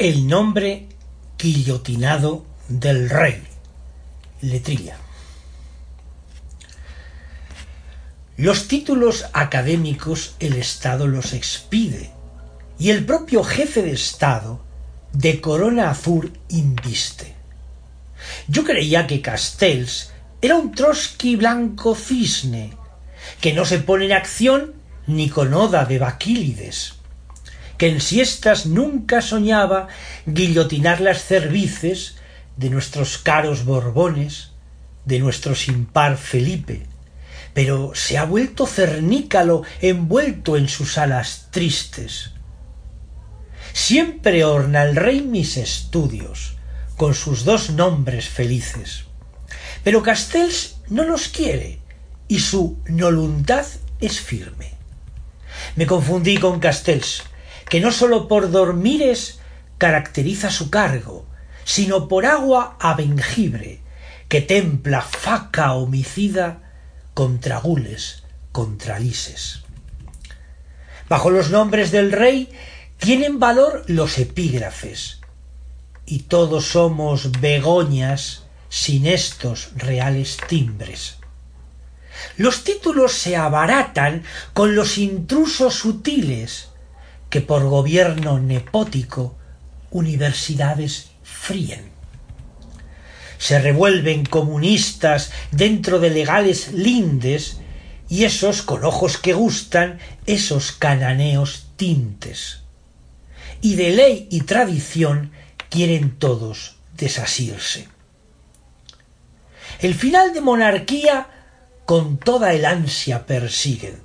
El nombre guillotinado del rey. Letrilla. Los títulos académicos el Estado los expide, y el propio jefe de Estado de corona azul inviste. Yo creía que Castells era un Trotsky blanco cisne, que no se pone en acción ni con oda de Baquílides que en siestas nunca soñaba guillotinar las cervices de nuestros caros Borbones, de nuestro sin par Felipe, pero se ha vuelto cernícalo envuelto en sus alas tristes. Siempre orna el rey mis estudios con sus dos nombres felices. Pero Castells no los quiere y su voluntad es firme. Me confundí con Castells, que no sólo por dormires caracteriza su cargo, sino por agua a que templa faca homicida contra gules, contra lises. Bajo los nombres del rey tienen valor los epígrafes, y todos somos Begoñas sin estos reales timbres. Los títulos se abaratan con los intrusos sutiles que por gobierno nepótico universidades fríen. Se revuelven comunistas dentro de legales lindes y esos con ojos que gustan, esos cananeos tintes. Y de ley y tradición quieren todos desasirse. El final de monarquía con toda el ansia persiguen,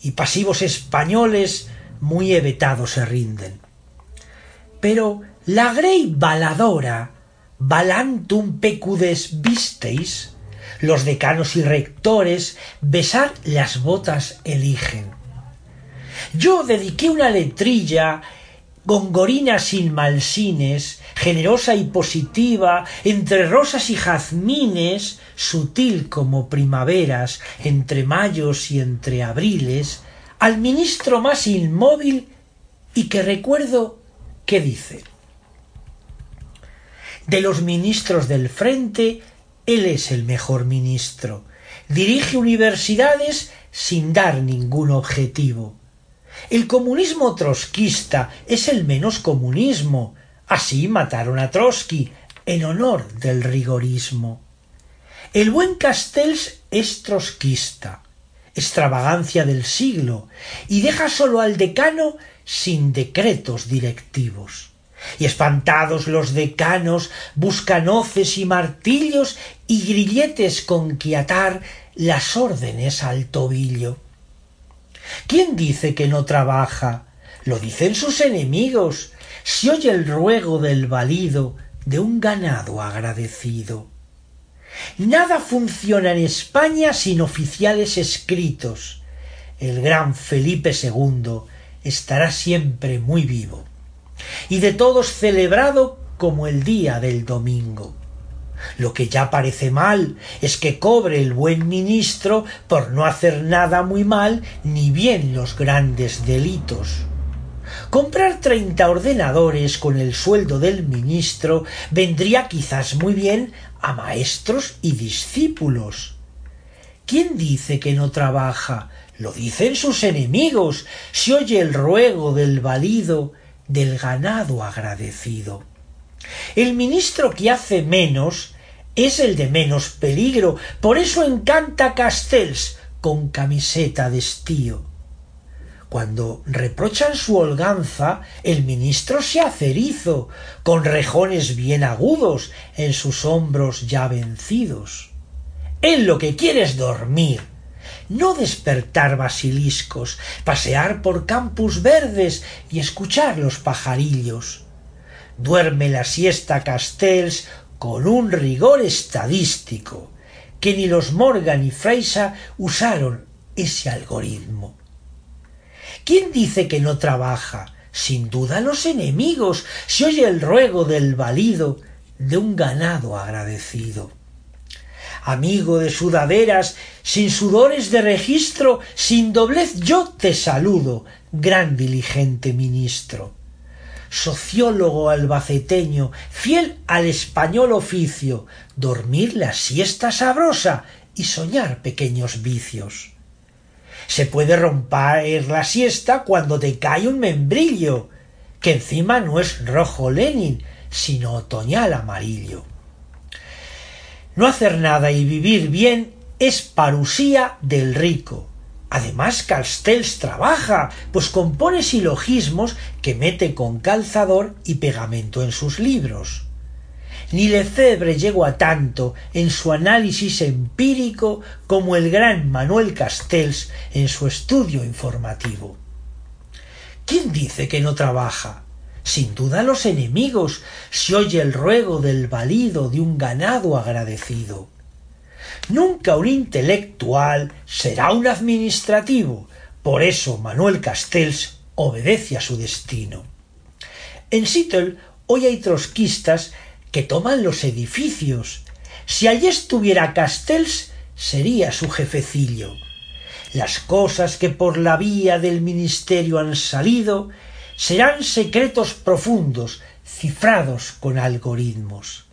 y pasivos españoles muy evetados se rinden. Pero la grey baladora, balantum pecudes visteis, los decanos y rectores besar las botas eligen. Yo dediqué una letrilla gongorina sin malsines, generosa y positiva, entre rosas y jazmines, sutil como primaveras, entre mayos y entre abriles, al ministro más inmóvil y que recuerdo que dice de los ministros del frente, él es el mejor ministro. Dirige universidades sin dar ningún objetivo. El comunismo trotskista es el menos comunismo. Así mataron a Trotsky en honor del rigorismo. El buen Castells es trotskista, extravagancia del siglo, y deja solo al decano sin decretos directivos. Y espantados los decanos buscan hoces y martillos y grilletes con que atar las órdenes al tobillo. ¿Quién dice que no trabaja? Lo dicen sus enemigos. Si oye el ruego del valido de un ganado agradecido. Nada funciona en España sin oficiales escritos. El gran Felipe II estará siempre muy vivo y de todos celebrado como el día del domingo. Lo que ya parece mal es que cobre el buen ministro por no hacer nada muy mal ni bien los grandes delitos. Comprar treinta ordenadores con el sueldo del ministro vendría quizás muy bien a maestros y discípulos. ¿Quién dice que no trabaja? Lo dicen sus enemigos. Si oye el ruego del valido, del ganado agradecido. El ministro que hace menos es el de menos peligro, por eso encanta Castells con camiseta de estío. Cuando reprochan su holganza, el ministro se hace erizo, con rejones bien agudos en sus hombros ya vencidos. Él lo que quiere es dormir, no despertar basiliscos, pasear por campus verdes y escuchar los pajarillos. Duerme la siesta Castells con un rigor estadístico, que ni los Morgan y Freisa usaron ese algoritmo. ¿Quién dice que no trabaja? Sin duda los enemigos, se oye el ruego del valido de un ganado agradecido amigo de sudaderas, sin sudores de registro, sin doblez yo te saludo, gran diligente ministro. Sociólogo albaceteño, fiel al español oficio, dormir la siesta sabrosa y soñar pequeños vicios. Se puede romper la siesta cuando te cae un membrillo, que encima no es rojo Lenin, sino otoñal amarillo. No hacer nada y vivir bien es parusía del rico. Además, Castells trabaja, pues compone silogismos que mete con calzador y pegamento en sus libros. Ni Lefebvre llegó a tanto en su análisis empírico como el gran Manuel Castells en su estudio informativo. ¿Quién dice que no trabaja? sin duda los enemigos, se oye el ruego del valido de un ganado agradecido. Nunca un intelectual será un administrativo, por eso Manuel Castells obedece a su destino. En Seattle hoy hay trotskistas que toman los edificios. Si allí estuviera Castells, sería su jefecillo. Las cosas que por la vía del ministerio han salido serán secretos profundos, cifrados con algoritmos.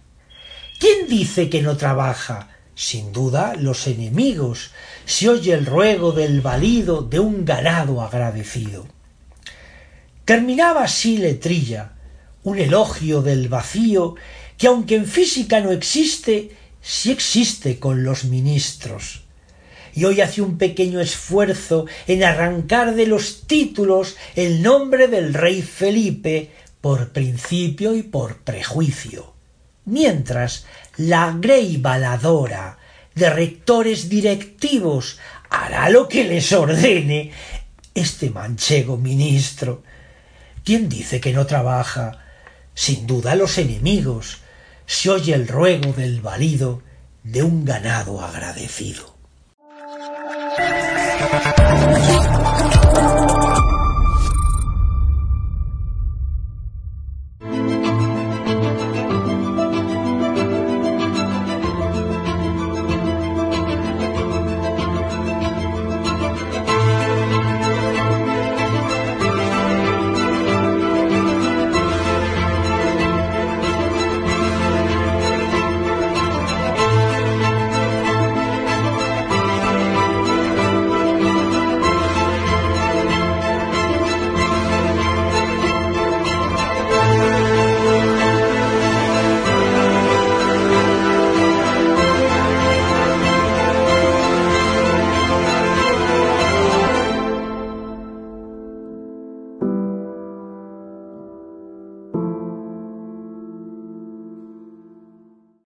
¿Quién dice que no trabaja? Sin duda los enemigos. Se oye el ruego del valido de un ganado agradecido. Terminaba así Letrilla, un elogio del vacío que aunque en física no existe, sí existe con los ministros. Y hoy hace un pequeño esfuerzo en arrancar de los títulos el nombre del rey Felipe por principio y por prejuicio. Mientras la grey baladora de rectores directivos hará lo que les ordene este manchego ministro. ¿Quién dice que no trabaja? Sin duda los enemigos. Se oye el ruego del valido de un ganado agradecido.